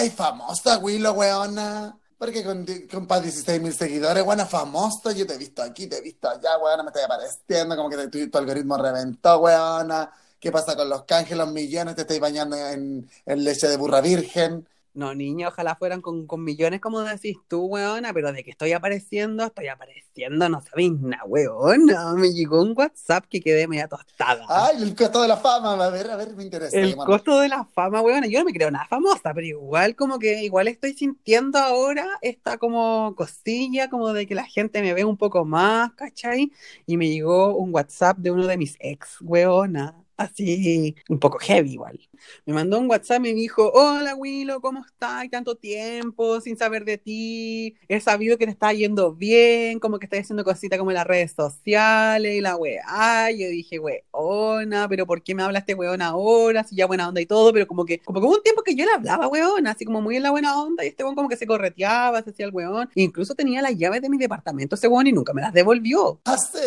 estáis famosa, Willow, weona. Porque con, con para 16 mil seguidores, weona, famosa. Yo te he visto aquí, te he visto allá, weona, me estoy apareciendo, como que tu, tu algoritmo reventó, weona. ¿Qué pasa con los canjes, los millones? Te estáis bañando en, en leche de burra virgen. No, niña, ojalá fueran con, con millones, como decís tú, weona, pero de que estoy apareciendo, estoy apareciendo, no sabéis nada, weona. Me llegó un WhatsApp que quedé media tostada. Ay, el costo de la fama, a ver, a ver, me interesa. El costo de la fama, weona, yo no me creo nada famosa, pero igual como que, igual estoy sintiendo ahora esta como cosilla, como de que la gente me ve un poco más, ¿cachai? Y me llegó un WhatsApp de uno de mis ex, weona. Así, un poco heavy igual. Me mandó un WhatsApp y me dijo, hola Willow, ¿cómo estás? Tanto tiempo sin saber de ti. He sabido que te está yendo bien, como que estás haciendo cositas como en las redes sociales y la weá. Yo dije, weona, pero ¿por qué me habla este weón ahora? Si ya buena onda y todo, pero como que, como que hubo un tiempo que yo le hablaba, weón, así como muy en la buena onda y este weón como que se correteaba, se hacía el weón. Incluso tenía las llaves de mi departamento ese weón y nunca me las devolvió. Ah, sí.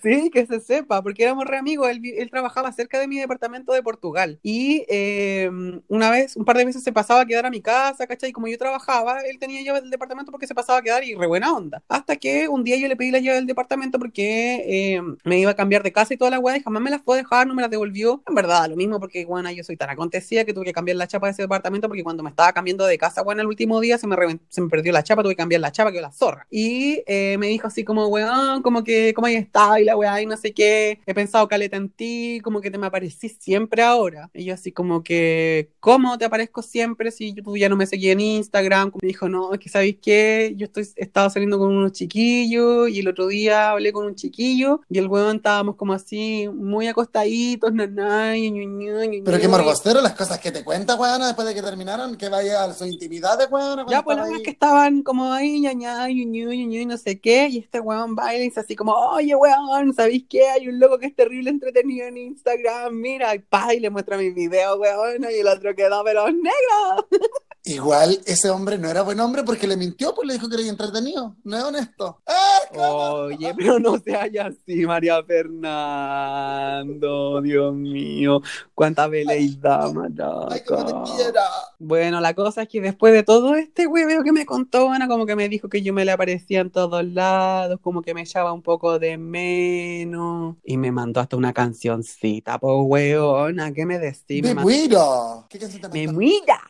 Sí, que se sepa, porque éramos re amigos. Él, él trabajaba cerca de mi departamento de Portugal. Y eh, una vez, un par de veces se pasaba a quedar a mi casa, ¿cachai? Y como yo trabajaba, él tenía llave del departamento porque se pasaba a quedar y re buena onda. Hasta que un día yo le pedí la llave del departamento porque eh, me iba a cambiar de casa y toda la weá y jamás me las a dejar, no me las devolvió. En verdad, lo mismo porque, bueno, yo soy tan acontecida que tuve que cambiar la chapa de ese departamento porque cuando me estaba cambiando de casa, bueno, el último día se me, se me perdió la chapa, tuve que cambiar la chapa, que la zorra. Y eh, me dijo así como, weón, como que, ¿cómo ahí está? Y la weá, y no sé qué, he pensado caleta en ti, como que te me aparecí siempre ahora. Y yo así como que, ¿cómo te aparezco siempre si tú ya no me seguí en Instagram? Me dijo, no, es que ¿sabéis qué? Yo estoy, he estado saliendo con unos chiquillos y el otro día hablé con un chiquillo y el weón estábamos como así, muy acostaditos, nanay, ñu, ñu, ñu, Pero qué morbostero las cosas que te cuenta, weona, después de que terminaron, que vaya a su intimidad de weona. Ya, pues estaba las que estaban como ahí, ña, ña, y no sé qué, y este weón baila y dice así como, oye, weón, ¿sabéis qué? Hay un loco que es terrible entretenido en Instagram, mira, y pa, y le muestra mi video, weón, y el otro quedó, pero negro. Igual ese hombre no era buen hombre porque le mintió, pues le dijo que era entretenido. No es honesto. ¡Ah, cómo! Oye, pero no se haya así, María Fernando, Dios mío, cuánta veleidad, ¡Ay, cómo te maraca. Bueno, la cosa es que después de todo este hueveo que me contó, Ana, como que me dijo que yo me le aparecía en todos lados, como que me echaba un poco de menos, y me mandó hasta una cancioncita, pues weona, ¿qué me decís? Me ¡Me muero! ¿Qué canción te me mira.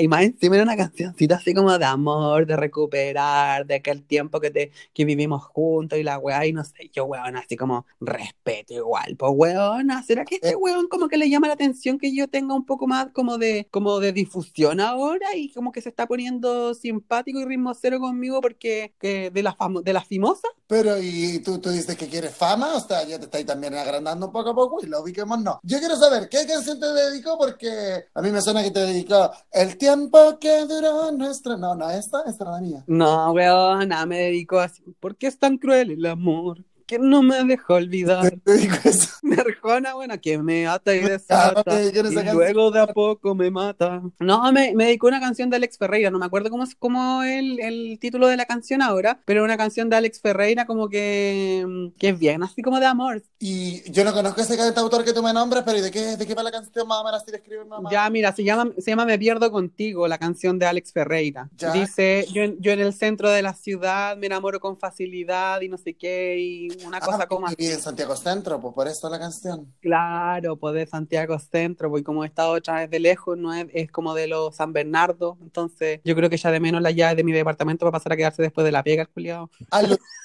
Y más encima era una cancioncita así como de amor, de recuperar, de aquel tiempo que te que vivimos juntos y la weá, y no sé, yo weón, así como respeto igual, pues weona, ¿será que este Eh. weón como que le llama la atención que yo tenga un poco más como de, como de difusión ahora y como que se está poniendo simpático y ritmo cero conmigo porque que de la famo- de la fimosa? Pero, ¿y tú, tú dices que quieres fama? O sea, ya te estáis también agrandando un poco a poco y lo ubiquemos no. Yo quiero saber, ¿qué canción te dedicó? Porque a mí me suena que te dedicó El tiempo que duró nuestra... No, no, esta, esta la mía. No, weona, me dedicó así, ¿por qué es tan cruel el amor? Que no me deja olvidar. Mi Arjona, bueno, que me ata y Ah, desata. me Y luego de a poco me mata. No, me, me dedicó una canción de Alex Ferreira. No me acuerdo cómo es cómo el, el título de la canción ahora, pero una canción de Alex Ferreira como que, mm, que es bien, así como de amor. Y yo no conozco ese cantautor que tú me nombras, pero ¿y de qué, de qué va la canción menos? Si le escriben mamá. Ya, mira, se llama, se llama Me Pierdo Contigo, la canción de Alex Ferreira. Ya. Dice, yo, yo en el centro de la ciudad me enamoro con facilidad y no sé qué, y una cosa Ah, como así. en Santiago Centro, pues por eso la canción. Claro, pues de Santiago Centro, pues como he estado otra vez de lejos, no es, es como de los San Bernardo, entonces yo creo que ya de menos la llave de mi departamento va a pasar a quedarse después de la pega, el culiao.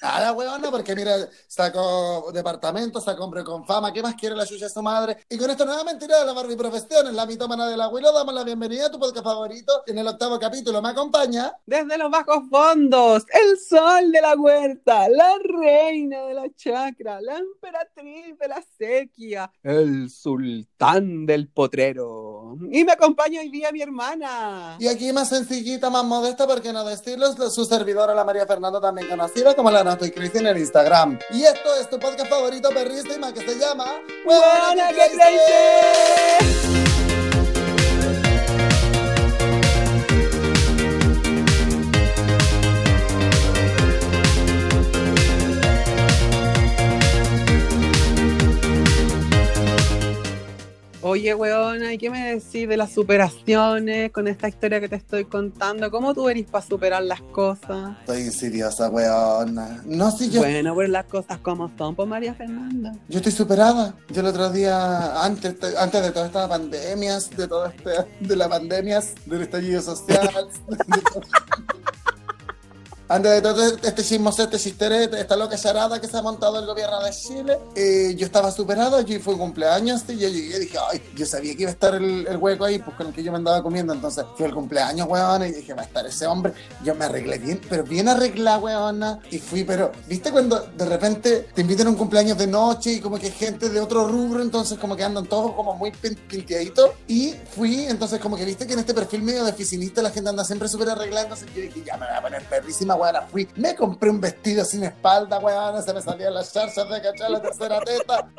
Nada, weona, porque mira, sacó departamento, sacó hombre con fama, ¿qué más quiere la chucha de su madre? Y con esto nuevamente de la Barbie Profesión, en la mitómana del abuelo, damos la bienvenida a tu podcast favorito. En el octavo capítulo me acompaña. Desde los bajos fondos, el sol de la huerta, la reina de la chacra, la emperatriz de la sequía, el sultán del potrero. Y me acompaña hoy día mi hermana. Y aquí más sencillita, más modesta, porque no decirlo, es su servidora, la María Fernanda, también conocida como la Nato y Cristian en Instagram. Y esto es tu podcast favorito perrísima que se llama ¡Buena que! Oye, weona, ¿y qué me decís de las superaciones con esta historia que te estoy contando? ¿Cómo tú eres para superar las cosas? Estoy insidiosa, weona. No, si yo, Bueno, pues las cosas como son, pues María Fernanda. yo estoy superada. Yo el otro día, antes, antes de todas estas pandemias, de todo este, de las pandemias, del estallido social, de todo- antes de todo este chismosete, chisterete, esta loca charada que se ha montado el gobierno de Chile, eh, yo estaba superada, yo un cumpleaños y yo llegué y dije, ay, yo sabía que iba a estar el, el hueco ahí, pues con el que yo me andaba comiendo, entonces fue el cumpleaños, weón, y dije, va a estar ese hombre, yo me arreglé bien, pero bien arreglada, weona, y fui, pero, ¿viste cuando de repente te invitan a un cumpleaños de noche y como que gente de otro rubro, entonces como que andan todos como muy pin- pinteaditos, y fui, entonces como que viste que en este perfil medio de oficinista la gente anda siempre súper arreglada, entonces yo dije, ya me voy a poner perrísima, fui, me compré un vestido sin espalda, weona, se me salían las charchas de cachar la tercera teta,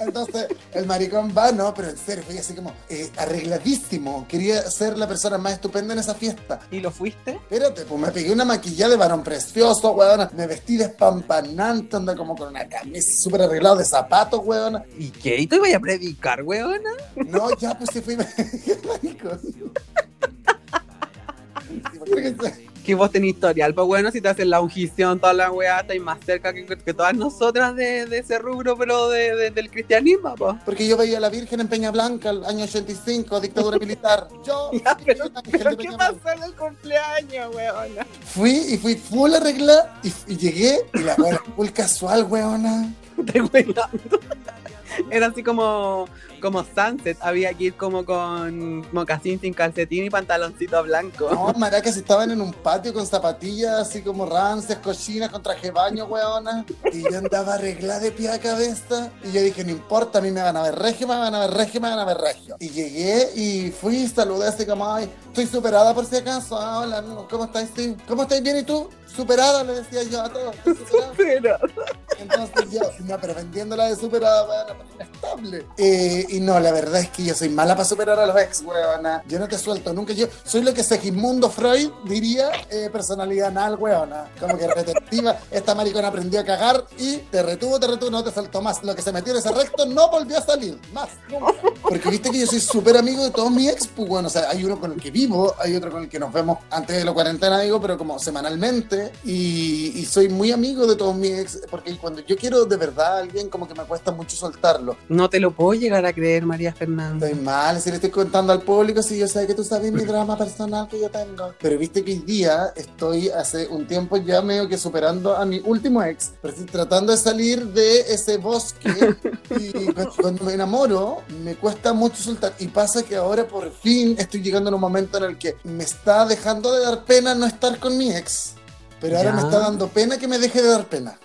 entonces, el maricón va, no, pero en serio, fui así como eh, arregladísimo. Quería ser la persona más estupenda en esa fiesta. ¿Y lo fuiste? Espérate, pues me pegué una maquillada de varón precioso, weona. Me vestí despampanante, anda como con una camisa súper arreglada de zapatos, weona. ¿Y qué? ¿Y tú ibas a predicar, weona? No, ya, pues sí fui. Maricón. Que vos tenés historial, pues bueno, si te hacen la ungición, toda la weá, estáis más cerca que, que todas nosotras de, de ese rubro, pero de, de- del cristianismo, pues. Porque yo veía a la Virgen en Peña Blanca, el año 85, dictadura militar. Yo, Ya, pero, pero ¿qué pasó en el cumpleaños, weona? Fui y fui full arreglada y, y llegué y la weona full casual, weona. Te weando. Era así como, como Sunset, había que ir como con mocasín sin calcetín y pantaloncito blanco. No, maracas estaban en un patio con zapatillas así como rancias, cochinas, con traje baño, weona. Y yo andaba arreglada de pie a cabeza. Y yo dije, no importa, a mí me van a ver regio, me van a ver regio, me van a ver regio. Y llegué y fui saludé así como, ay, estoy superada por si acaso. Ah, hola, ¿cómo estáis? ¿Cómo estáis bien y tú? Superada, le decía yo a todos. "Estoy superada". Entonces yo, no, pero vendiéndola de superada, weona, pero inestable. Eh, y no, la verdad es que yo soy mala para superar a los ex, weona. Yo no te suelto nunca. Yo soy lo que Segismundo Freud diría eh, personalidad anal, weona. Como que retentiva. Esta maricona aprendió a cagar y te retuvo, te retuvo, no te saltó más. Lo que se metió en ese recto no volvió a salir. Más, nunca. Porque viste que yo soy súper amigo de todos mis ex, pues bueno, o sea, hay uno con el que vivo, hay otro con el que nos vemos antes de la cuarentena, digo, pero como semanalmente. Y, y soy muy amigo de todos mis ex, porque cuando yo quiero de verdad a alguien, como que me cuesta mucho soltarlo. no te lo puedo llegar a creer, María Fernanda. Estoy mal, si le estoy contando al público, si yo sé que tú sabes mi drama personal que yo tengo. Pero viste que hoy día estoy hace un tiempo ya medio que superando a mi último ex, pero estoy tratando de salir de ese bosque y cu- cuando me enamoro me cuesta mucho soltar. Y pasa que ahora por fin estoy llegando en un momento en el que me está dejando de dar pena no estar con mi ex. Pero ahora Ya. me está dando pena que me deje de dar pena.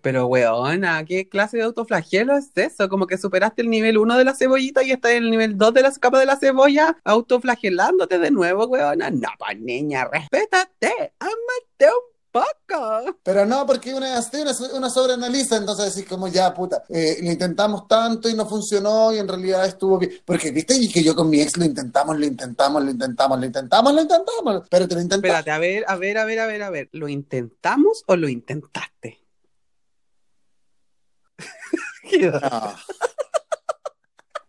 Pero, weona, ¿qué clase de autoflagelo es eso? Como que superaste el nivel 1 de la cebollita y estás en el nivel 2 de la capa de la cebolla, autoflagelándote de nuevo, weona. No, pues niña, respétate, ámate un Pero no, porque una así, una, una sobreanaliza, entonces decís como ya, puta, eh, lo intentamos tanto y no funcionó y en realidad estuvo bien. Porque, viste, y que yo con mi ex lo intentamos, lo intentamos, lo intentamos, lo intentamos, lo intentamos, pero te lo intentamos. Espérate, a ver, a ver, a ver, a ver, a ver. ¿Lo intentamos o lo intentaste? No.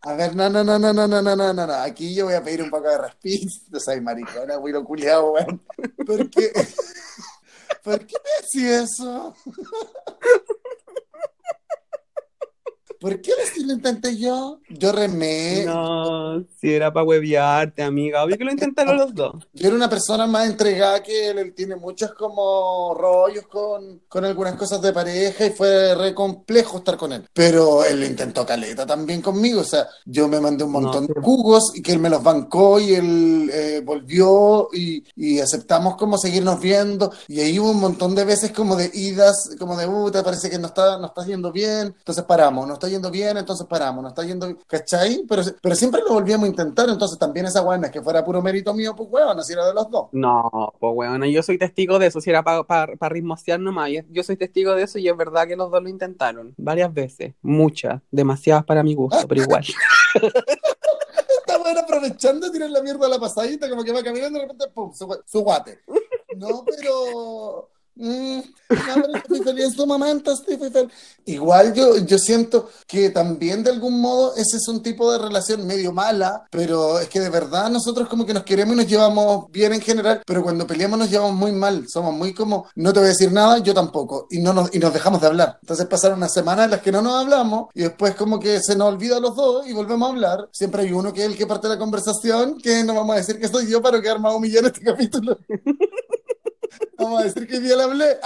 A ver, no, no, no, no, no, no, no, no, no, no. Aquí yo voy a pedir un poco de respiro. No soy maricona, güey, culiado, weón. ¿Por qué? ¿Por qué decís eso? ¿Por qué si lo intenté yo? Yo remé. No, si era para hueviarte, amiga. Obvio que lo intentaron los dos. Yo era una persona más entregada que él, él tiene muchos como rollos con, con algunas cosas de pareja y fue re complejo estar con él. Pero él intentó caleta también conmigo, o sea, yo me mandé un montón No, de jugos y que él me los bancó y él eh, volvió y, y aceptamos como seguirnos viendo y ahí hubo un montón de veces como de idas, como de, uh, te parece que no está, no está yendo bien, entonces paramos, no está yendo bien, entonces paramos, no está yendo, ¿cachai? Pero, pero siempre lo volvíamos a intentar, entonces también esa buena es que fuera puro mérito mío, pues weón, así era de los dos. No, pues weona, yo soy testigo de eso. Si era para pa, pa ritmosear nomás. Yo- soy testigo de eso y es verdad que los dos lo intentaron. Varias veces. Muchas. Demasiadas para mi gusto, pero igual. Está bueno aprovechando tirar la mierda a la pasadita, como que va caminando y de repente, pum, su, su guate. No, pero. Mm, estoy feliz estoy feliz. Igual yo, yo siento que también de algún modo ese es un tipo de relación medio mala, pero es que de verdad nosotros como que nos queremos y nos llevamos bien en general, pero cuando peleamos nos llevamos muy mal, somos muy como, no te voy a decir nada, yo tampoco, y, no nos, y nos dejamos de hablar. Entonces pasaron unas semanas en las que no nos hablamos y después como que se nos olvida a los dos y volvemos a hablar. Siempre hay uno que es el que parte de la conversación, que no vamos a decir que soy yo para quedar más humillado en este capítulo. Vamos a decir que día le hablé.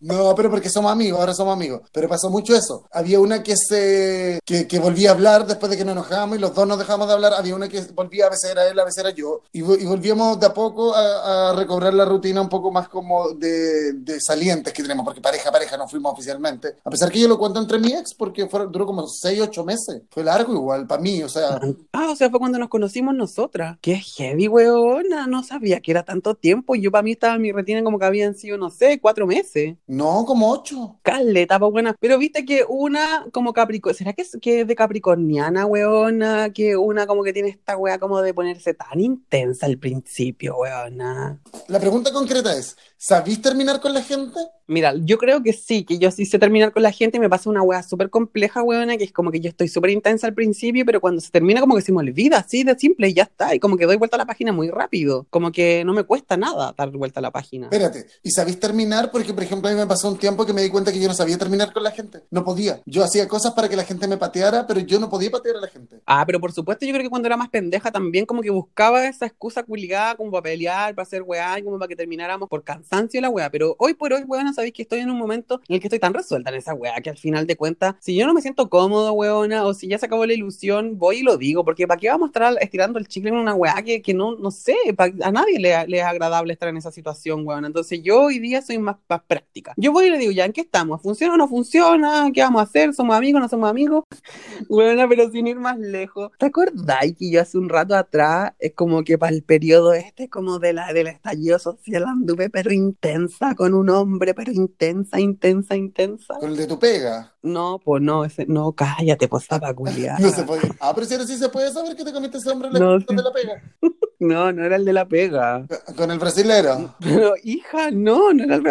No, pero porque somos amigos, ahora somos amigos. Pero pasó mucho eso. Había una que se que, volvía a hablar después de que nos enojamos y los dos nos dejamos de hablar. Había una que volvía, a veces era él, a veces era yo. Y, vo- y volvíamos de a poco a, recobrar la rutina un poco más como de, de salientes que tenemos, porque pareja, pareja no fuimos oficialmente. A pesar que yo lo cuento entre mi ex, porque duró como 6, 8 meses. Fue largo igual, para mí, o sea. Ah, o sea, fue cuando nos conocimos nosotras. Qué heavy, weona. No sabía que era tanto tiempo. Yo para mí estaba mi retina como que habían sido, no sé, cuatro meses. No, como 8. Caleta, pues buena. Pero viste que una como Capricornio, ¿será que es, que es de Capricorniana, weona? Que una como que tiene esta wea como de ponerse tan intensa al principio, weona. La pregunta concreta es, ¿sabís terminar con la gente? Mira, yo creo que sí, que yo sí sé terminar con la gente y me pasa una wea súper compleja, weona, que es como que yo estoy súper intensa al principio, pero cuando se termina como que se me olvida, así de simple y ya está. Y como que doy vuelta a la página muy rápido. Como que no me cuesta nada dar vuelta la página. Espérate, ¿y sabéis terminar? Porque, por ejemplo, a mí me pasó un tiempo que me di cuenta que yo no sabía terminar con la gente. No podía. Yo hacía cosas para que la gente me pateara, pero yo no podía patear a la gente. Ah, pero por supuesto, yo creo que cuando era más pendeja también como que buscaba esa excusa culigada como para pelear, para hacer weá, como para que termináramos por cansancio de la weá. Pero hoy por hoy, weona, sabéis que estoy en un momento en el que estoy tan resuelta en esa weá que al final de cuentas, si yo no me siento cómodo, weona, o si ya se acabó la ilusión, voy y lo digo, porque ¿para qué vamos a estar estirando el chicle en una weá que, que no, no sé, a nadie le, le es agradable estar en esa situación, weona. Entonces yo hoy día soy más, más práctica. Yo voy y le digo, ya, ¿en qué estamos? ¿Funciona o no funciona? ¿Qué vamos a hacer? ¿Somos amigos? ¿No somos amigos? Bueno, pero sin ir más lejos. ¿Te acordáis que yo hace un rato atrás, es como que para el periodo este, como de la, del estallido social, anduve pero intensa con un hombre, pero intensa, intensa, intensa? Con el de tu pega. No, pues no, ese, no, cállate, pues para culiar. No se podía. Ah, pero si sí se puede saber que te comiste ese hombre en la No, sí. de la pega. No, no era el de la pega. Con el brasilero. Pero, hija, no, no era el No,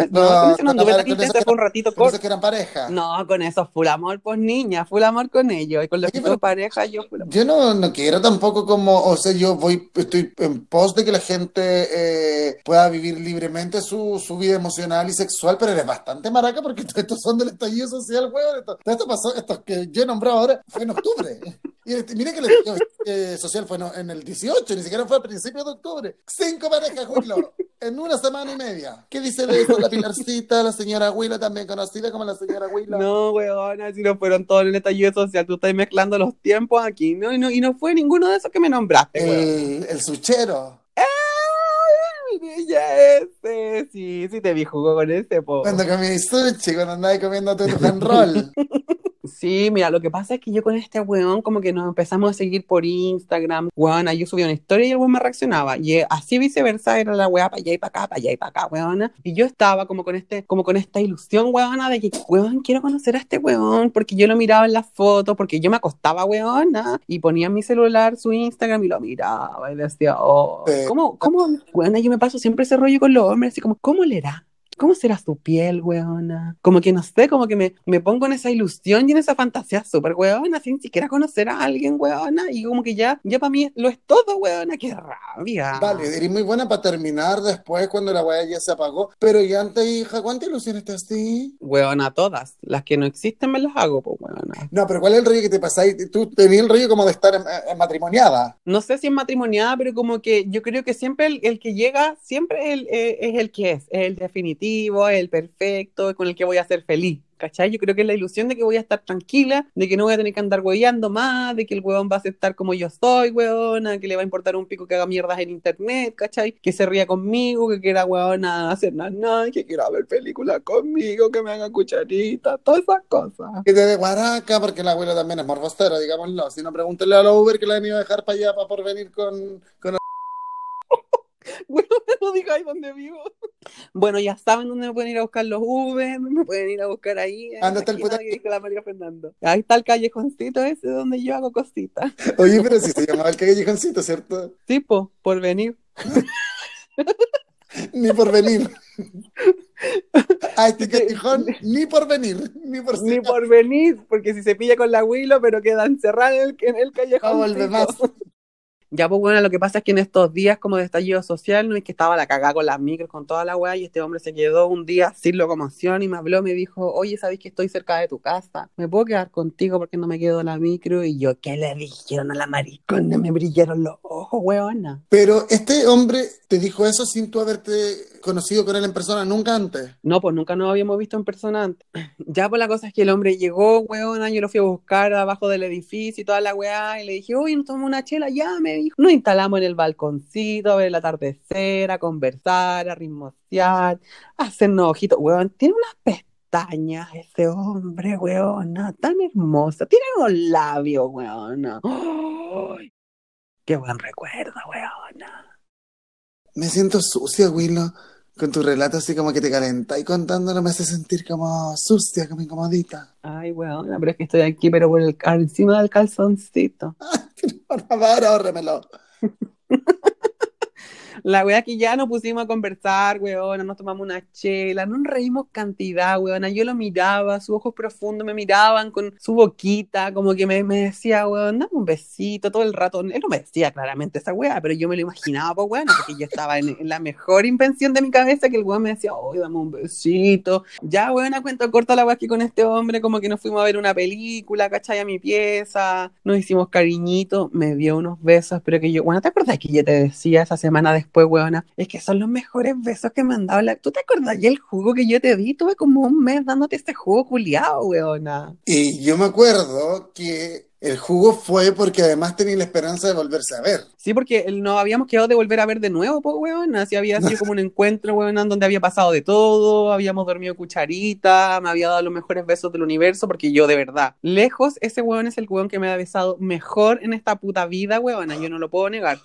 No, con no no, con tan eso fue un ratito Con corto. esos que eran pareja. No, con eso, full amor, pues niña, full amor con ellos. Y con los que son pareja, yo full amor. Yo no, no quiero tampoco como, o sea, yo voy, estoy en pos de que la gente eh, pueda vivir libremente su, su vida emocional y sexual, pero eres bastante maraca porque estos son del estallido social, weón. Esto, esto pasó, estos que yo he nombrado ahora, fue en octubre. Y este- mire que el estallido eh, social fue no- en el 18, ni siquiera fue a principios de octubre. Cinco parejas, Willow, en una semana y media. ¿Qué dice de eso la Pilarcita, la señora Huila, también conocida como la señora Huila? No, weona, si no fueron todos en el estallido social, tú estás mezclando los tiempos aquí, ¿no? Y no, y no fue ninguno de esos que me nombraste, weón. El, el suchero. ¡Ay, ya ese! Sí, sí te vi jugo con ese, po. Cuando comí sushi, cuando andaba comiendo tu roll. Sí, mira, lo que pasa es que yo con este weón como que nos empezamos a seguir por Instagram, weona, yo subía una historia y el weón me reaccionaba, y eh, así viceversa era la weá para allá y para acá, para allá y para acá, weona, y yo estaba como con este, como con esta ilusión, weona, de que, weón, quiero conocer a este weón, porque yo lo miraba en las fotos, porque yo me acostaba, weona, y ponía en mi celular su Instagram y lo miraba y decía, oh. ¿cómo, cómo, weona, yo me paso siempre ese rollo con los hombres, así como, ¿cómo le era? ¿Cómo será su piel, weona? Como que no sé, como que me, me pongo en esa ilusión y en esa fantasía súper weona, sin siquiera conocer a alguien, weona, y como que ya, ya para mí lo es todo, weona, qué rabia. Vale, eres muy buena para terminar después cuando la weá ya se apagó. Pero y antes, hija, ¿cuántas ilusiones te así? Weona, todas. Las que no existen me las hago, pues, weona. No, pero ¿cuál es el rollo que te pasáis? Tú tenías el rollo como de estar en, en matrimoniada. No sé si es matrimoniada, pero como que yo creo que siempre el, el que llega, siempre el, eh, es el que es, es el definitivo, es el perfecto, con el que voy a ser feliz. ¿Cachai? Yo creo que es la ilusión de que voy a estar tranquila, de que no voy a tener que andar hueveando más, de que el huevón va a aceptar como yo soy, huevona, que le va a importar un pico que haga mierdas en internet, ¿cachai? Que se ría conmigo, que quiera huevona hacer nada, nada, que quiera ver películas conmigo, que me haga cucharitas, todas esas cosas. Que te de guaraca, porque la abuela también es morbostera, digámoslo. Si no, pregúntale a los Uber que la han ido a dejar para allá para por venir con, con no digáis dónde vivo. Bueno, ya saben dónde me pueden ir a buscar los Uber, me pueden ir a buscar ahí. Anda hasta el puta- que dijo la María Fernando. Ahí está el callejoncito ese donde yo hago cositas. Oye, pero si se llamaba el callejoncito, ¿cierto? Tipo, por venir. Ni por venir. A este catijón, ni por venir. Ni por, Ni por venir, porque si se pilla con la Willow, pero queda encerrada en el, en el No callejón. vuelve más. Ya, pues bueno, lo que pasa es que en estos días como de estallido social, no es que estaba la cagada con las micros, con toda la weá, y este hombre se quedó un día sin locomoción y me habló, me dijo, oye, ¿sabes que estoy cerca de tu casa? ¿Me puedo quedar contigo porque no me quedo la micro? Y yo, ¿qué le dijeron a la maricona? Me brillaron los ojos, weona. Pero este hombre te dijo eso sin tú haberte conocido con él en persona nunca antes. No, pues nunca nos habíamos visto en persona antes. Ya, pues la cosa es que el hombre llegó, weona, yo lo fui a buscar abajo del edificio y toda la weá, y le dije, oye, nos tomamos una chela, ya, me Nos instalamos en el balconcito a ver el atardecer, a conversar, a ritmosear, a hacernos ojitos. Weón, tiene unas pestañas ese hombre, weona, tan hermosa. Tiene unos labios, weona. ¡Ay! Qué buen recuerdo, weona. Me siento sucia, Willow. Con tu relato así como que te calenta y contándolo me hace sentir como sucia, como incomodita. Ay, weona, pero es que estoy aquí, pero por el, encima del calzoncito. Por favor, ahórremelo. La wea que ya nos pusimos a conversar, weona, nos tomamos una chela, nos reímos cantidad, weona. Yo lo miraba, sus ojos profundos me miraban con su boquita, como que me, me decía, weón, dame un besito todo el rato. Él no me decía claramente esa wea, pero yo me lo imaginaba, pues, weona, porque yo estaba en, la mejor invención de mi cabeza que el weón me decía, oye, dame un besito. Ya, weona, cuento corto la wea que con este hombre, como que nos fuimos a ver una película, ¿cachai? A mi pieza, nos hicimos cariñito, me dio unos besos, pero que yo, bueno, ¿te acuerdas que yo te decía esa semana después, weona? Es que son los mejores besos que me han dado la... ¿Tú te acuerdas ya el jugo que yo te di? Tuve como un mes dándote este jugo culiado, weona. Y yo me acuerdo que el jugo fue porque además tenía la esperanza de volverse a ver. Sí, porque nos habíamos quedado de volver a ver de nuevo, pues, weón. Así había sido como un encuentro, weón, donde había pasado de todo, habíamos dormido cucharita, me había dado los mejores besos del universo, porque yo, de verdad, lejos, ese weón es el weón que me ha besado mejor en esta puta vida, weona, yo no lo puedo negar.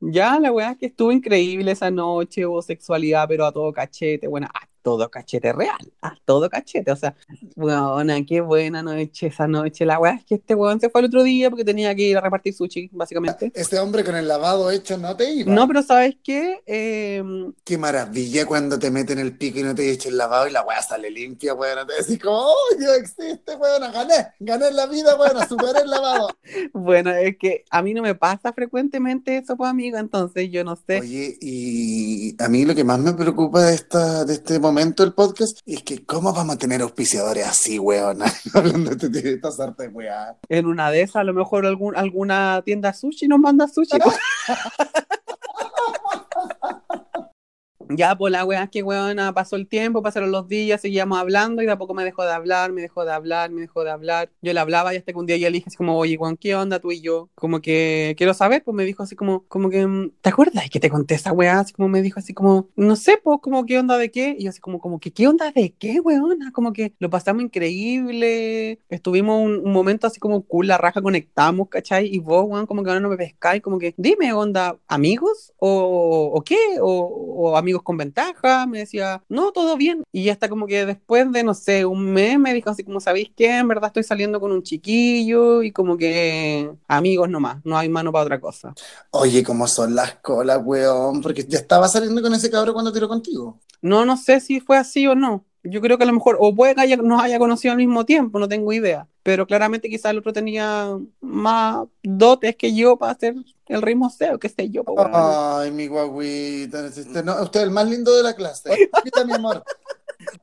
Ya, la weá es que estuvo increíble esa noche, hubo sexualidad, pero a todo cachete, bueno, a todo cachete real, a todo cachete, o sea, weona, qué buena noche esa noche. La weá es que este weón se fue el otro día porque tenía que ir a repartir sushi, básicamente. Este hombre con el lavado hecho no te iba. No, pero ¿sabes qué? Eh, Qué maravilla cuando te meten el pico y no te eches el lavado y la weá sale limpia, weón. Te decís como, oh, yo existe, weón, gané, gané la vida, weón, superé el lavado. bueno, es que a mí no me pasa frecuentemente eso, pues amigo, entonces yo no sé. Oye, y a mí lo que más me preocupa de esta, de este momento del podcast es que cómo vamos a tener auspiciadores así, weón, hablando de, de estas artes, weón. En una de esas, a lo mejor algún, alguna tienda sushi nos manda sushi. Ya, pues la weá que weona pasó el tiempo, pasaron los días, seguíamos hablando y de a poco me dejó de hablar, me dejó de hablar, me dejó de hablar. Yo le hablaba y hasta que un día yo le dije así como, oye, weón, ¿qué onda tú y yo? Como que quiero saber, pues me dijo así como, como que, mm, ¿te acuerdas que te conté esa weá? Así como me dijo así como, no sé, pues como, ¿qué onda de qué? Y yo así como, como que, ¿qué onda de qué, weona? Como que lo pasamos increíble, estuvimos un, un momento así como cool, la raja conectamos, ¿cachai? Y vos, weón, como que ahora no me pescáis, como que, dime, onda, ¿amigos? ¿O, qué? ¿O, o amigos con ventaja? Me decía, no, todo bien. Y hasta como que después de, no sé, un mes me dijo así como, ¿sabéis qué? En verdad estoy saliendo con un chiquillo y como que amigos nomás, no hay mano para otra cosa. Oye, ¿cómo son las colas, weón? Porque ya estaba saliendo con ese cabro cuando tiró contigo. No, no sé si fue así o no. Yo creo que a lo mejor, o puede que haya, nos haya conocido al mismo tiempo, no tengo idea. Pero claramente quizás el otro tenía más dotes que yo para hacer el ritmo SEO, qué sé yo. Ay, mi guaguita. no, usted es el más lindo de la clase. Mira, mi amor.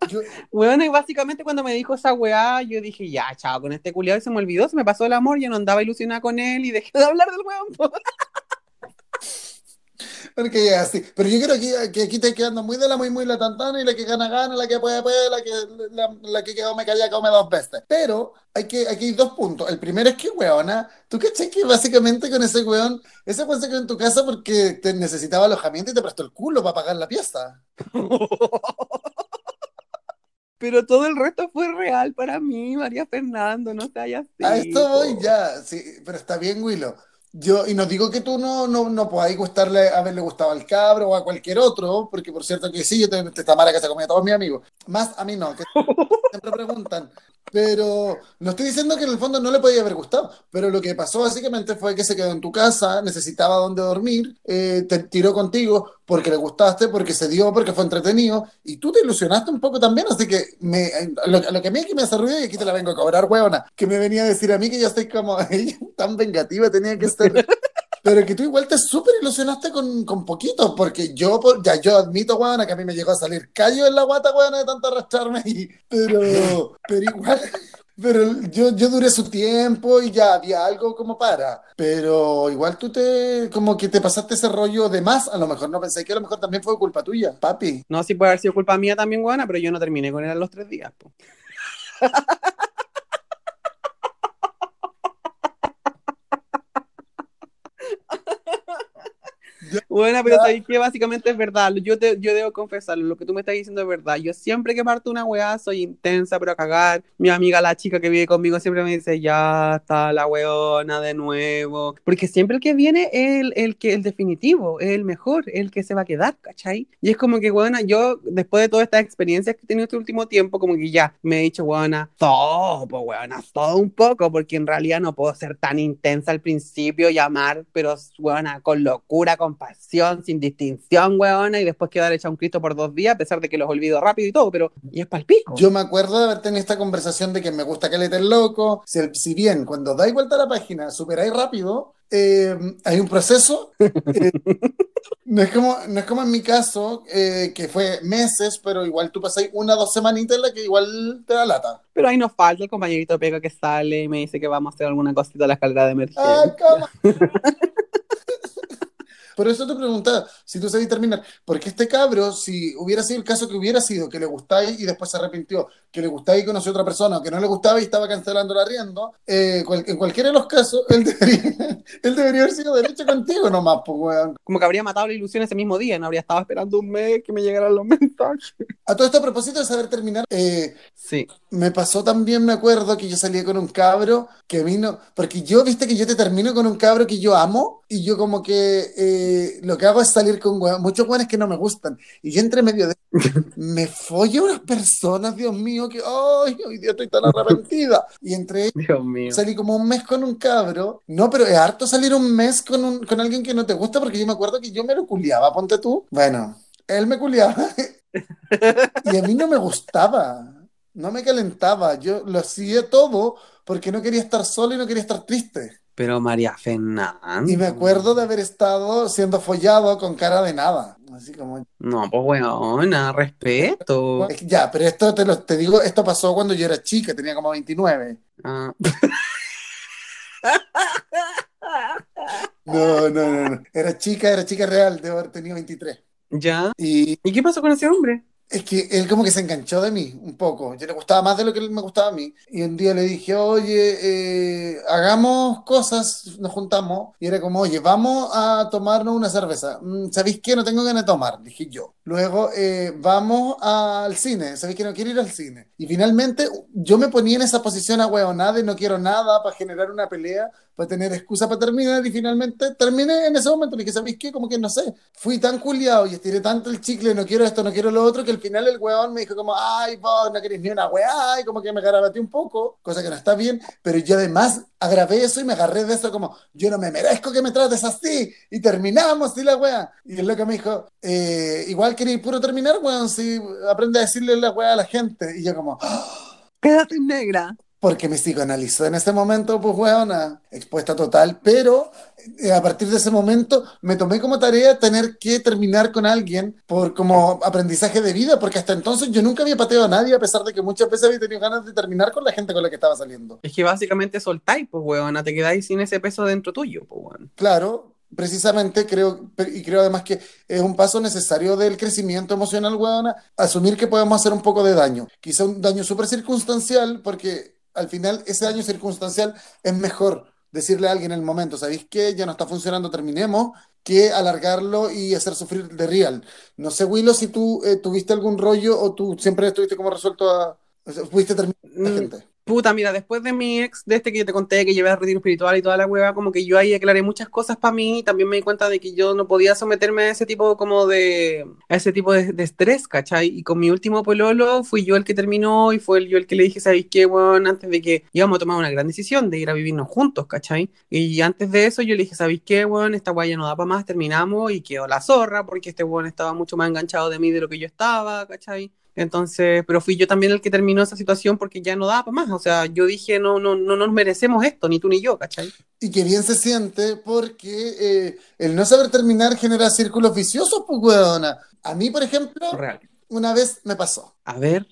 Yo- Bueno, y básicamente cuando me dijo esa weá, yo dije, ya, chao, con este culiado se me olvidó, se me pasó el amor, yo no andaba ilusionada con él y dejé de hablar del weón. Po. Porque así. Pero yo creo que, que aquí está quedando muy de la muy muy la tantana y la que gana gana, la que puede puede, la que la, la que quedó me calla come dos veces. Pero hay que aquí hay dos puntos. El primero es que weona, tú cachai que básicamente con ese weón, ese weón se quedó en tu casa porque te necesitaba alojamiento y te prestó el culo para pagar la pieza. Pero todo el resto fue real para mí, María Fernando, no se haya así. A esto voy ya, sí, pero está bien, Willow. Yo, y no digo que tú no, no, no podáis gustarle, haberle gustado al cabro o a cualquier otro, porque por cierto que sí, yo tengo esta mara que se comía a todos mis amigos. Más a mí no, que siempre preguntan, Pero no estoy diciendo que en el fondo no le podía haber gustado, pero lo que pasó básicamente fue que se quedó en tu casa, necesitaba dónde dormir, eh, te tiró contigo porque le gustaste, porque se dio, porque fue entretenido, y tú te ilusionaste un poco también, así que me, lo, lo que a mí aquí me hace ruido, y aquí te la vengo a cobrar, huevona, que me venía a decir a mí que yo estoy como tan vengativa, tenía que ser... Pero que tú igual te súper ilusionaste con, con poquito, porque yo, ya yo admito, weona, que a mí me llegó a salir callo en la guata, weona, de tanto arrastrarme, y, pero, pero igual, pero yo, yo duré su tiempo y ya había algo como para, pero igual tú te, como que te pasaste ese rollo de más, a lo mejor no pensé que a lo mejor también fue culpa tuya, papi. No, sí puede haber sido culpa mía también, buena, pero yo no terminé con él a los tres días. po. Bueno, pero sabéis que básicamente es verdad. Yo, te, yo debo confesarlo, lo que tú me estás diciendo es verdad. Yo siempre que parto una weá soy intensa, pero a cagar. Mi amiga, la chica que vive conmigo, siempre me dice, ya está la weona de nuevo. Porque siempre el que viene es el, el, que, el definitivo, es el mejor, el que se va a quedar, ¿cachai? Y es como que, weona, yo después de todas estas experiencias que he tenido este último tiempo, como que ya me he dicho, weona, todo, pues, weona, todo un poco, porque en realidad no puedo ser tan intensa al principio y amar, pero, weona, con locura, con pasión, sin distinción, weona, y después quedar hecha un Cristo por dos días, a pesar de que los olvido rápido y todo, pero, y es palpico. Yo me acuerdo de haber tenido esta conversación de que me gusta que le el loco. Si, bien cuando dais vuelta a la página superáis rápido, eh, hay un proceso. eh, no, es como, no es como en mi caso, eh, que fue meses, pero igual tú pasáis una o dos semanitas en la que igual te da lata. Pero ahí nos falta el compañerito Pega que sale y me dice que vamos a hacer alguna cosita a la escalera de emergencia. Por eso te preguntaba si tú sabías terminar. Porque este cabro, si hubiera sido el caso que hubiera sido, que le gustáis y después se arrepintió, que le gustáis y conoció a otra persona, o que no le gustaba y estaba cancelando el arriendo, eh, cual- en cualquiera de los casos, él debería, él debería haber sido derecho contigo nomás, pues, weón. Como que habría matado la ilusión ese mismo día, no habría estado esperando un mes que me llegaran los mensajes. A todo esto, a propósito de saber terminar, eh, Sí. Me pasó también, me acuerdo, que yo salía con un cabro que vino, porque yo, viste que yo te termino con un cabro que yo amo y yo como que eh, lo que hago es salir con muchos hueones que no me gustan y yo entre medio de me follo unas personas, Dios mío, que ay, hoy día estoy tan arrepentida y entre ellos Dios mío. salí como un mes con un cabro, no, pero es harto salir un mes con, un, con alguien que no te gusta porque yo me acuerdo que yo me lo culiaba, ponte tú, bueno, él me culiaba. Y a mí no me gustaba, no me calentaba, yo lo hacía todo porque no quería estar solo y no quería estar triste. Pero María Fernanda. Y me acuerdo de haber estado siendo follado con cara de nada. Así como, No, pues weona, respeto. ya, pero esto te, lo, te digo, esto pasó cuando yo era chica, tenía como 29. Ah, No, no, no, no. Era chica, era chica real, debo haber tenido 23. ¿Ya? Y ¿Y qué pasó con ese hombre? Es que él como que se enganchó de mí un poco. Yo le gustaba más de lo que él me gustaba a mí. Y un día le dije, oye, eh, hagamos cosas, nos juntamos. Y era como, oye, vamos a tomarnos una cerveza. "Mm, ¿Sabéis qué? No tengo ganas de tomar, dije yo. Luego, eh, vamos al cine. ¿Sabéis que no quiero ir al cine? Y finalmente yo me ponía en esa posición a de no quiero nada para generar una pelea, para tener excusa para terminar. Y finalmente terminé en ese momento. Le dije, ¿sabéis qué? Como que no sé. Fui tan culiado y estiré tanto el chicle, no quiero esto, no quiero lo otro, que al final el weón me dijo como, ay, vos no querés ni una weá, y como que me garabateé un poco, cosa que no está bien, pero yo además agravé eso y me agarré de eso como, yo no me merezco que me trates así, y terminamos, y la weá. Y el loco me dijo, eh, igual queréis puro terminar, weón, si aprende a decirle la weá a la gente. Y yo como, Quédate negra. Porque me psicoanalizó en ese momento, pues weona, expuesta total, pero eh, a partir de ese momento me tomé como tarea tener que terminar con alguien por como aprendizaje de vida, porque hasta entonces yo nunca había pateado a nadie, a pesar de que muchas veces había tenido ganas de terminar con la gente con la que estaba saliendo. Es que básicamente soltáis, pues weona, te quedáis sin ese peso dentro tuyo, pues weón. Claro, precisamente creo, y creo además que es un paso necesario del crecimiento emocional, weona, asumir que podemos hacer un poco de daño. Quizá un daño súper circunstancial, porque al final ese daño circunstancial es mejor decirle a alguien en el momento, ¿sabéis qué? Ya no está funcionando, terminemos, que alargarlo y hacer sufrir de real. No sé, Willow, si tú eh, tuviste algún rollo o tú siempre estuviste como resuelto a... o sea, pudiste terminar con la Mm, gente. Puta, mira, después de mi ex, de este que yo te conté, que llevé a retiro espiritual y toda la hueva, como que yo ahí aclaré muchas cosas para mí y también me di cuenta de que yo no podía someterme a ese tipo como de, a ese tipo de, de estrés, ¿cachai? Y con mi último pololo fui yo el que terminó y fue yo el que le dije, ¿sabéis qué, bueno, Antes de que íbamos a tomar una gran decisión de ir a vivirnos juntos, ¿cachai? Y antes de eso yo le dije, ¿sabéis qué, bueno, Esta guaya no da para más, terminamos y quedó la zorra porque este weón estaba mucho más enganchado de mí de lo que yo estaba, ¿cachai? Entonces, pero fui yo también el que terminó esa situación porque ya no daba para más. O sea, yo dije, no, no, no nos merecemos esto, ni tú ni yo, ¿cachai? Y que bien se siente porque eh, el no saber terminar genera círculos viciosos, pues, weona. A mí, por ejemplo, Real. una vez me pasó. A ver,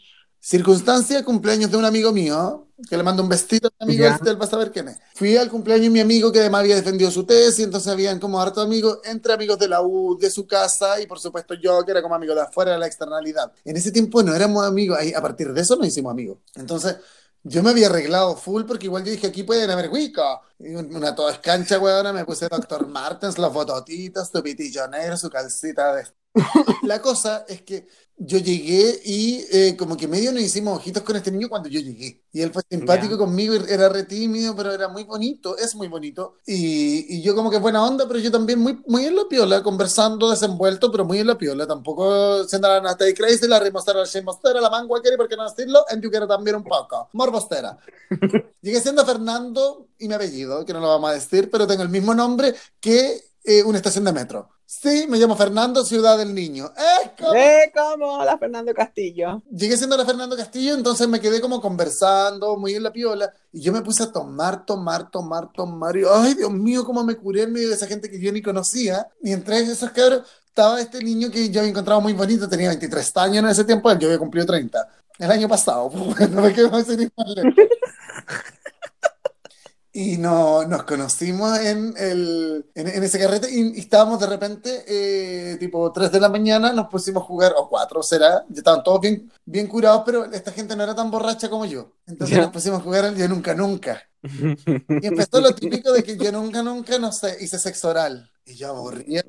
Circunstancia, cumpleaños de un amigo mío, que le mando un vestido a mi amigo, este, él va a saber quién es. Fui al cumpleaños de mi amigo que además había defendido su tesis, entonces habían como harto amigos, entre amigos de la U, de su casa, y por supuesto yo, que era como amigo de afuera de la externalidad. En ese tiempo no éramos amigos, ahí, a partir de eso nos hicimos amigos. Entonces, yo me había arreglado full porque igual yo dije, aquí pueden haber Wicca. Una toda escancha, weona, me puse Dr. Martens, los bototitos, su pitillo negro, su calcita de... La cosa es que yo llegué y eh, como que medio nos hicimos ojitos con este niño cuando yo llegué. Y él fue simpático conmigo, era re tímido, pero era muy bonito, es muy bonito. Y, y yo como que buena onda, pero yo también muy, muy en la piola, conversando, desenvuelto, pero muy en la piola. Tampoco siendo la Natalie Crazy, la Rimostera, la Shimostera, la Manguaqueri, ¿por qué no decirlo? En Yuquera también un poco. Morbostera. Llegué siendo Fernando y mi apellido, que no lo vamos a decir, pero tengo el mismo nombre que eh, una estación de metro. Sí, me llamo Fernando, Ciudad del Niño. ¡Eh, cómo! ¡eh, como la Fernando Castillo! Llegué siendo la Fernando Castillo, entonces me quedé como conversando, muy en la piola, y yo me puse a tomar, tomar, tomar, tomar, y ay, Dios mío, cómo me curé en medio de esa gente que yo ni conocía. Y entre esos cabros estaba este niño que yo había encontrado muy bonito, tenía 23 años en ese tiempo, yo había cumplido 30. El año pasado, pues bueno, me quedo sin. Y no, nos conocimos en, el, en, en ese carrete y, y estábamos de repente, eh, tipo 3 de la mañana, nos pusimos a jugar, o 4 será, ya estaban todos bien, bien curados, pero esta gente no era tan borracha como yo. Entonces Ya. nos pusimos a jugar al Yo Nunca Nunca. Y empezó lo típico de que yo nunca, nunca, no sé, hice sexo oral. Y yo aburría,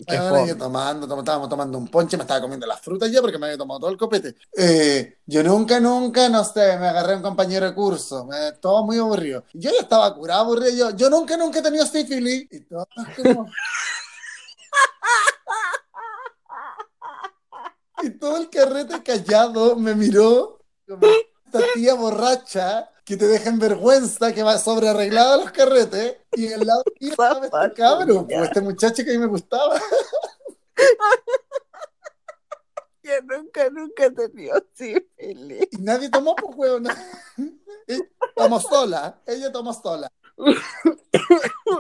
yo tomando, tom- estábamos tomando un ponche, me estaba comiendo las frutas ya porque me había tomado todo el copete. Eh, yo nunca, nunca, no sé, me agarré a un compañero de curso, me- todo muy aburrido. Yo ya estaba curado, aburrido, yo, yo nunca, nunca he tenido sífilis. Y todos como... Y todo el carrete callado me miró como esta tía borracha que te deja en vergüenza, que va sobre arreglada los carretes, y al lado mío estaba este cabro, pues, este muchacho que a mí me gustaba. Yo nunca, nunca he tenido sífilis. Y nadie tomó, pues, weón. Tomó sola, ella tomó sola.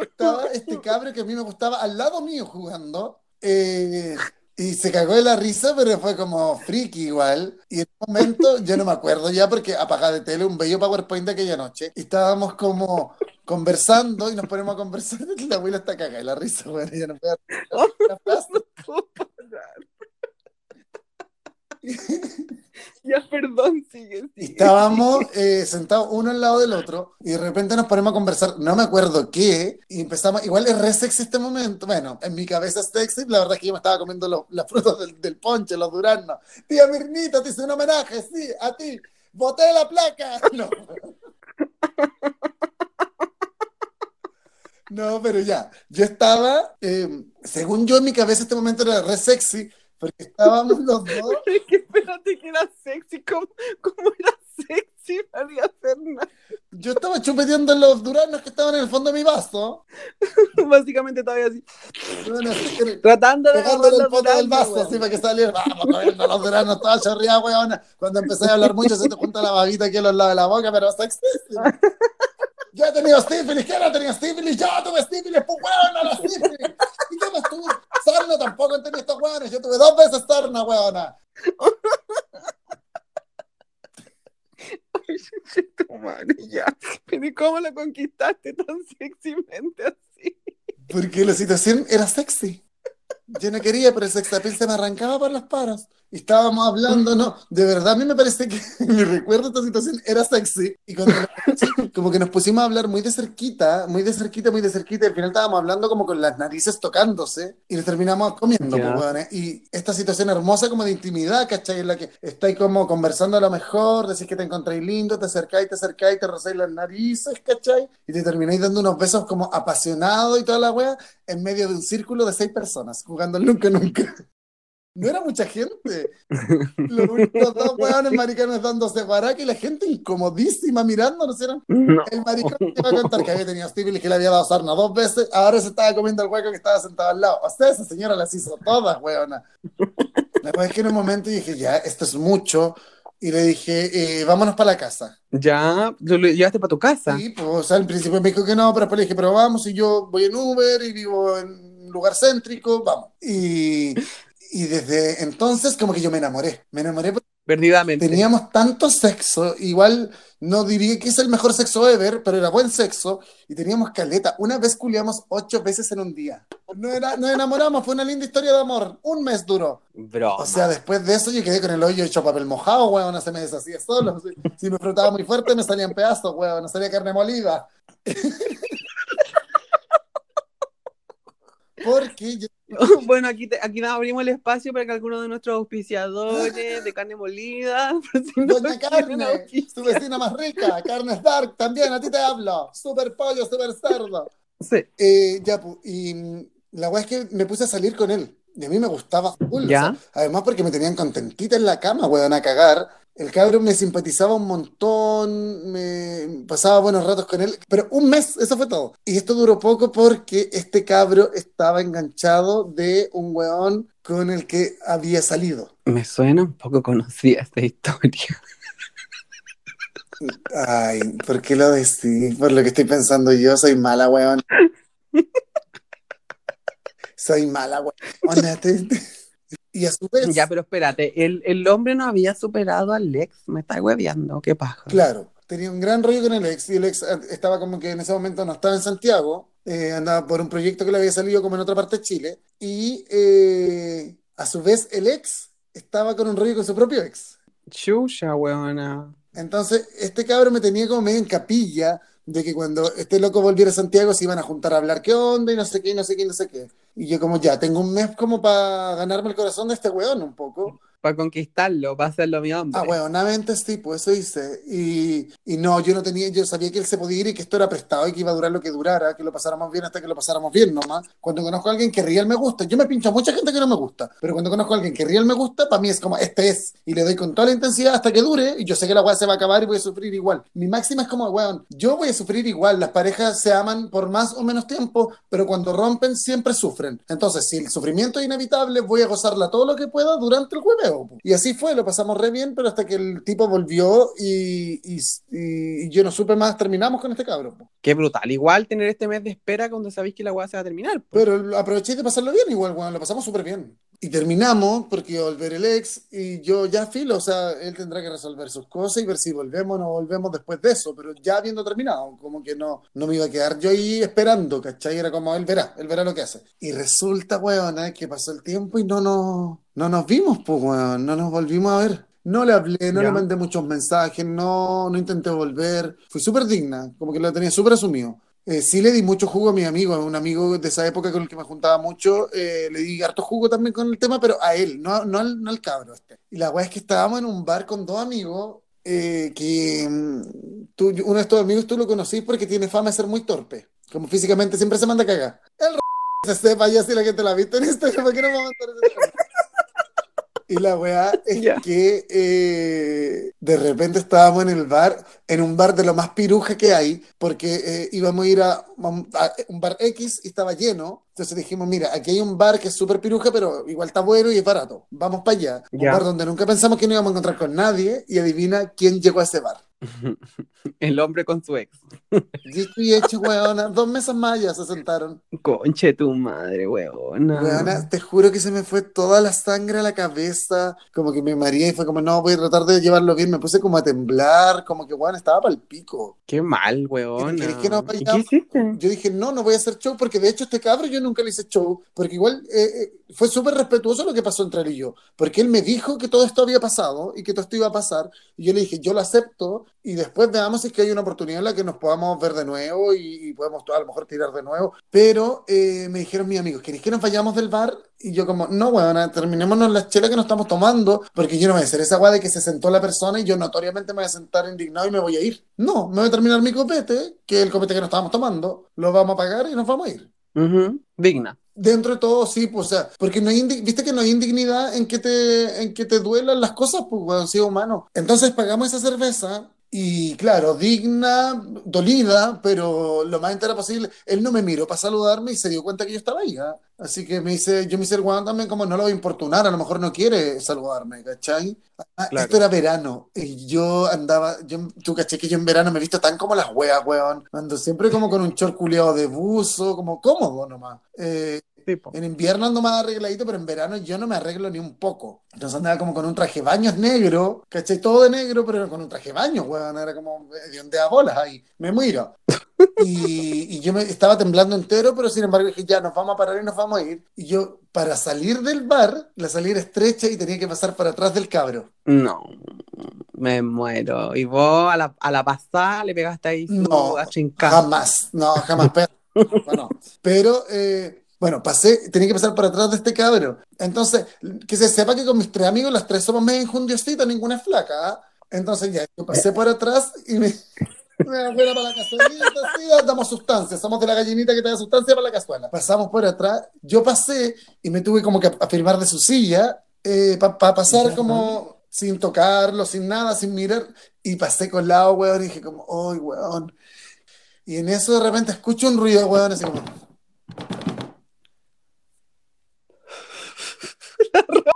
Estaba este cabro que a mí me gustaba al lado mío jugando. eh, y se cagó de la risa, pero fue como friki igual. Y en un momento, yo no me acuerdo ya porque apagaba de tele un bello PowerPoint de aquella noche. Y estábamos como conversando y nos ponemos a conversar. Y la abuela está cagada de la risa, bueno, ya no puede la frase. Ya, perdón, sigue, sigue. estábamos eh, sentados uno al lado del otro y de repente nos ponemos a conversar, no me acuerdo qué, y empezamos, igual es re sexy este momento, bueno, en mi cabeza es sexy, la verdad es que yo me estaba comiendo los- las frutas del, del ponche, los duraznos. Tía Mirnita, te hice un homenaje, sí, a ti, boté la placa. No. No, pero ya, yo estaba, eh, según yo en mi cabeza este momento era re sexy, porque estábamos los dos Es que espérate que era sexy. ¿Cómo, cómo era sexy María Fernanda? Yo estaba chupeteando los duraznos que estaban en el fondo de mi vaso. Básicamente todavía así. Bueno, así que- Tratando de Pegándole el fondo del vaso, weón. así para que saliera. Vamos, comiendo los duraznos, toda chorreada, weona. Cuando empecé a hablar mucho, se te junta la babita aquí a los lados de la boca, pero sexísimo. Yo he tenido sífilis, ¿quién ha tenido sífilis? Yo tuve sífilis, pues weona, la sífilis. ¿Y qué más tú? Sarna tampoco han tenido estos weones. Yo tuve dos veces sarna, weona. Ay, tu madre, ya. Pero ¿y cómo lo conquistaste tan sexymente así? Porque la situación era sexy. Yo no quería, pero el sexapil se me arrancaba por las paras. Estábamos hablando, no, de verdad a mí me parece que mi recuerdo de esta situación era sexy y cuando como que nos pusimos a hablar muy de cerquita, muy de cerquita, muy de cerquita y al final estábamos hablando como con las narices tocándose y nos terminamos comiendo, pues, ¿eh? y esta situación hermosa como de intimidad, ¿cachai? En la que estáis como conversando a lo mejor, decís que te encontráis lindo, te acercáis, te acercáis, te rozáis las narices, ¿cachai? Y te termináis dando unos besos como apasionados y toda la wea en medio de un círculo de seis personas jugando nunca nunca. No era mucha gente. Los únicos dos hueones maricanos dándose guaraca y la gente incomodísima mirándonos. Eran No. el maricón que iba a contar que había tenido sífilis, que le había dado sarna dos veces, ahora se estaba comiendo el hueco que estaba sentado al lado. O sea, esa señora las hizo todas, hueona. La cosa es que en un momento dije, ya, esto es mucho. Y le dije, eh, vámonos para la casa. Ya, lo llevaste para tu casa. Y pues, o sea, al principio me dijo que no, pero después le dije, pero vamos, y yo voy en Uber y vivo en lugar céntrico, vamos. Y, y desde entonces como que yo me enamoré. Me enamoré porque Perdidamente. teníamos tanto sexo, igual no diría que es el mejor sexo ever, pero era buen sexo, y teníamos caleta. Una vez culiamos ocho veces en un día. No era, nos enamoramos, fue una linda historia de amor. Un mes duró. Broma. O sea, después de eso yo quedé con el hoyo hecho papel mojado, weón, se me deshacía solo. Si, si me frotaba muy fuerte me salían pedazos, weón, no salía carne molida. Porque yo, Bueno, aquí, te- aquí abrimos el espacio para que alguno de nuestros auspiciadores de carne molida, si Doña Carne, su vecina más rica, Carnes Dark, también a ti te hablo. Super pollo, super cerdo. Sí. Eh, ya, y mm, la weá es que me puse a salir con él. Y a mí me gustaba full. o Ya. sea, además porque me tenían contentita en la cama, weón, a cagar. El cabrón me simpatizaba un montón, me pasaba buenos ratos con él, pero un mes, eso fue todo. Y esto duró poco porque este cabro estaba enganchado de un weón con el que había salido. Me suena un poco conocida esta historia. Ay, ¿por qué lo decís? Por lo que estoy pensando yo, soy mala, weón. Soy mala, weón. Y a su vez, Ya, pero espérate, el, el hombre no había superado al ex, me está hueveando, qué paja. claro, tenía un gran rollo con el ex y el ex eh, estaba como que en ese momento no estaba en Santiago, eh, andaba por un proyecto que le había salido como en otra parte de Chile y eh, a su vez el ex estaba con un rollo con su propio ex. Chucha, weona. Entonces, este cabrón me tenía como medio en capilla de que cuando este loco volviera a Santiago se iban a juntar a hablar qué onda y no sé qué, y no sé qué, y no sé qué. Y yo como ya, tengo un mes como para ganarme el corazón de este weón un poco. Para conquistarlo, para hacerlo mi hombre. Ah, weonamente sí, pues eso hice. Y, y no, yo no tenía, yo sabía que él se podía ir y que esto era prestado y que iba a durar lo que durara, que lo pasáramos bien hasta que lo pasáramos bien nomás. Cuando conozco a alguien que real me gusta, yo me pincho a mucha gente que no me gusta, pero cuando conozco a alguien que real me gusta, para mí es como, este es, y le doy con toda la intensidad hasta que dure, y yo sé que la weá se va a acabar y voy a sufrir igual. Mi máxima es como, weón, yo voy a sufrir igual, las parejas se aman por más o menos tiempo, pero cuando rompen siempre sufren. Entonces, si el sufrimiento es inevitable, voy a gozarla todo lo que pueda durante el po. Y así fue, lo pasamos re bien, pero hasta que el tipo volvió y, y, y yo no supe más, terminamos con este cabrón. po. Qué brutal. Igual tener este mes de espera cuando sabéis que la weá se va a terminar. po. Pero aproveché de pasarlo bien igual, weón, lo pasamos súper bien. Y terminamos porque volver el ex y yo ya filo, o sea, él tendrá que resolver sus cosas y ver si volvemos o no volvemos después de eso, pero ya habiendo terminado, como que no, no me iba a quedar yo ahí esperando, ¿cachai? Era como, él verá, él verá lo que hace. Y resulta, weón, eh, que pasó el tiempo y no nos, no nos vimos, pues, weón, no nos volvimos a ver. No le hablé, no Ya. le mandé muchos mensajes, no, no intenté volver. Fui súper digna, como que lo tenía súper asumido. Eh, sí le di mucho jugo a mi amigo, a un amigo de esa época con el que me juntaba mucho, eh, le di harto jugo también con el tema, pero a él, no, no, al, no al cabro este. Y la weá es que estábamos en un bar con dos amigos, eh, que mm, tú, uno de estos amigos tú lo conocís porque tiene fama de ser muy torpe, como físicamente siempre se manda a cagar. El se sepa ya si la gente la ha visto en Instagram, ¿por qué no vamos a mandar ese? Y la weá es que eh, de repente estábamos en el bar, en un bar de lo más piruja que hay, porque eh, íbamos a ir a, a un bar X y estaba lleno. Entonces dijimos, mira, aquí hay un bar que es súper piruja, pero igual está bueno y es barato. Vamos para allá. Un bar donde nunca pensamos que no íbamos a encontrar con nadie y adivina quién llegó a ese bar. El hombre con su ex. Dicho y hecho, weona, dos mesas más ya se sentaron. Conche tu madre, weona. Weona, te juro que se me fue toda la sangre a la cabeza, como que me mareé y fue como, no, voy a tratar de llevarlo bien, me puse como a temblar, como que, weón, estaba para el pico. Qué mal, weona. ¿Querés que nos ¿Y qué hiciste? Yo dije, no, no voy a hacer show, porque de hecho este cabro yo nunca le hice show, porque igual eh, eh, fue súper respetuoso lo que pasó entre él y yo, porque él me dijo que todo esto había pasado y que todo esto iba a pasar, y yo le dije, yo lo acepto, y después veamos si es que hay una oportunidad en la que nos podamos ver de nuevo y, y podemos a lo mejor tirar de nuevo. Pero eh, me dijeron mis amigos, ¿queréis que nos vayamos del bar? Y yo como, no, weón, terminémonos la chela que nos estamos tomando, porque yo no voy a hacer esa weá de que se sentó la persona y yo notoriamente me voy a sentar indignado y me voy a ir. No, me voy a terminar mi copete, que es el copete que nos estábamos tomando, lo vamos a pagar y nos vamos a ir. Digna. Dentro de todo, sí, pues, o sea, porque no hay viste que no hay indignidad en que te, en que te duelan las cosas, pues, weón, sí, humano. Entonces pagamos esa cerveza y, claro, digna, dolida, pero lo más entera posible. Él no me miró para saludarme y se dio cuenta que yo estaba ahí, ¿ah? Así que me dice, yo me hice el weón también como no lo voy a importunar, a lo mejor no quiere saludarme, ¿cachai? Ah, Claro. Esto era verano y yo andaba, yo, tú caché que yo en verano me he visto tan como las weas, weón. Ando siempre como con un short culeado de buzo, como cómodo nomás. Eh, Tipo. en invierno ando más arregladito, pero en verano yo no me arreglo ni un poco. Entonces andaba como con un traje baños negro, ¿cachai? Todo de negro, pero con un traje baños, weón. Era como de onde a bolas ahí. Me muero. Y, y yo me estaba temblando entero, pero sin embargo dije, ya, nos vamos a parar y nos vamos a ir. Y yo, para salir del bar, la salida era estrecha y tenía que pasar para atrás del cabro. No, me muero. Y vos a la, a la pasada le pegaste ahí su No. Jamás, no, jamás. Pero, bueno, pero eh, bueno, pasé, tenía que pasar por atrás de este cabro. Entonces, que se sepa que con mis tres amigos, las tres somos medio enjundiositas, ninguna es flaca. ¿ah? Entonces ya, yo pasé por atrás y me... fuera para la cazuelita, sí, damos sustancia, somos de la gallinita que te da sustancia para la cazuela. Pasamos por atrás, yo pasé y me tuve como que afirmar de su silla para pasar como sin tocarlo, sin nada, sin mirar, y pasé con lado, weón, y dije como, ¡ay, weón! Y en eso de repente escucho un ruido, weón, así como.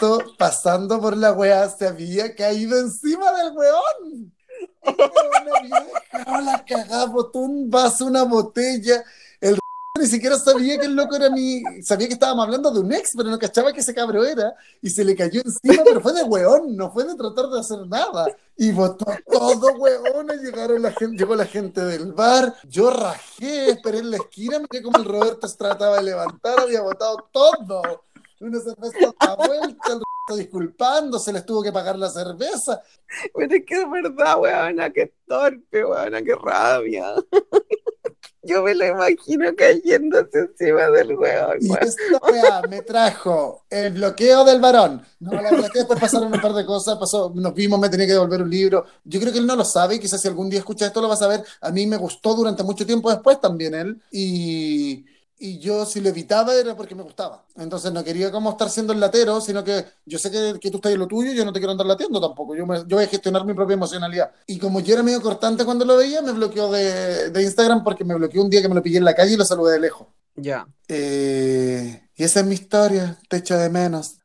La pasando por la weá se había caído encima del weón. Había dejado la cagada, botó un vaso, una botella. El ni siquiera sabía que el loco era mi. Sabía que estábamos hablando de un ex, pero no cachaba que ese cabro era. Y se le cayó encima, pero fue de weón, no fue de tratar de hacer nada. Y botó todo, weón. Llegaron la gente, llegó la gente del bar. Yo rajé, esperé en la esquina, miré como el Roberto se trataba de levantar, había botado todo. Una cerveza a la vuelta, el Roberto disculpándose, les tuvo que pagar la cerveza. Pero es que es verdad, weona, qué torpe, weona, qué rabia. Yo me lo imagino cayéndose encima del weón, Y weón. esta weá me trajo el bloqueo del varón. No, la verdad que después pasaron un par de cosas, pasó, nos vimos, me tenía que devolver un libro. Yo creo que él no lo sabe y quizás si algún día escucha esto lo va a saber. A mí me gustó durante mucho tiempo después también él. Y, y yo si lo evitaba era porque me gustaba. Entonces no quería como estar siendo el latero, sino que yo sé que, que tú estás en lo tuyo, yo no te quiero andar latiendo tampoco. Yo, me- yo voy a gestionar mi propia emocionalidad. Y como yo era medio cortante cuando lo veía, me bloqueó de, de Instagram porque me bloqueó un día que me lo pillé en la calle y lo saludé de lejos. Ya. Eh, y esa es mi historia, te echo de menos.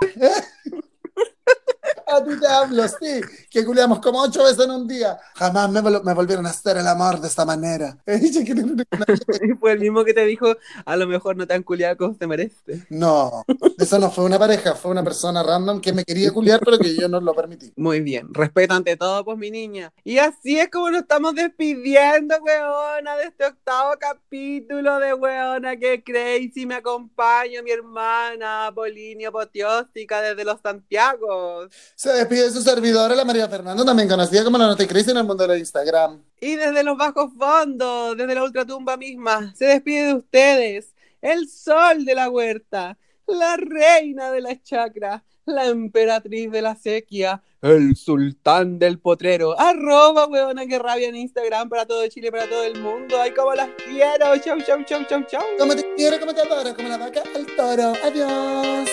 A ti te hablo, sí, que culiamos como ocho veces en un día. Jamás me, vol- me volvieron a hacer el amor de esta manera. Fue el mismo que te dijo, a lo mejor no te han culiado como te mereces. No, eso no fue una pareja, fue una persona random que me quería culiar, pero que yo no lo permití. Muy bien, respeto ante todo, pues mi niña. Y así es como nos estamos despidiendo, weona, de este octavo capítulo de weona, que crazy me acompaña mi hermana Polinio Potióstica desde los Santiagos. Se despide su servidora, la María Fernanda, también conocida como la Nota Crisis en el mundo de Instagram. Y desde los bajos fondos, desde la ultratumba misma, se despide de ustedes el sol de la huerta, la reina de la chacra, la emperatriz de la sequía, el sultán del potrero. Arroba, weona, que rabia en Instagram para todo Chile, para todo el mundo. Ay, como las quiero. Chau, chau, chau, chau, chau. Como te quiero, como te adoro, como la vaca al toro. Adiós.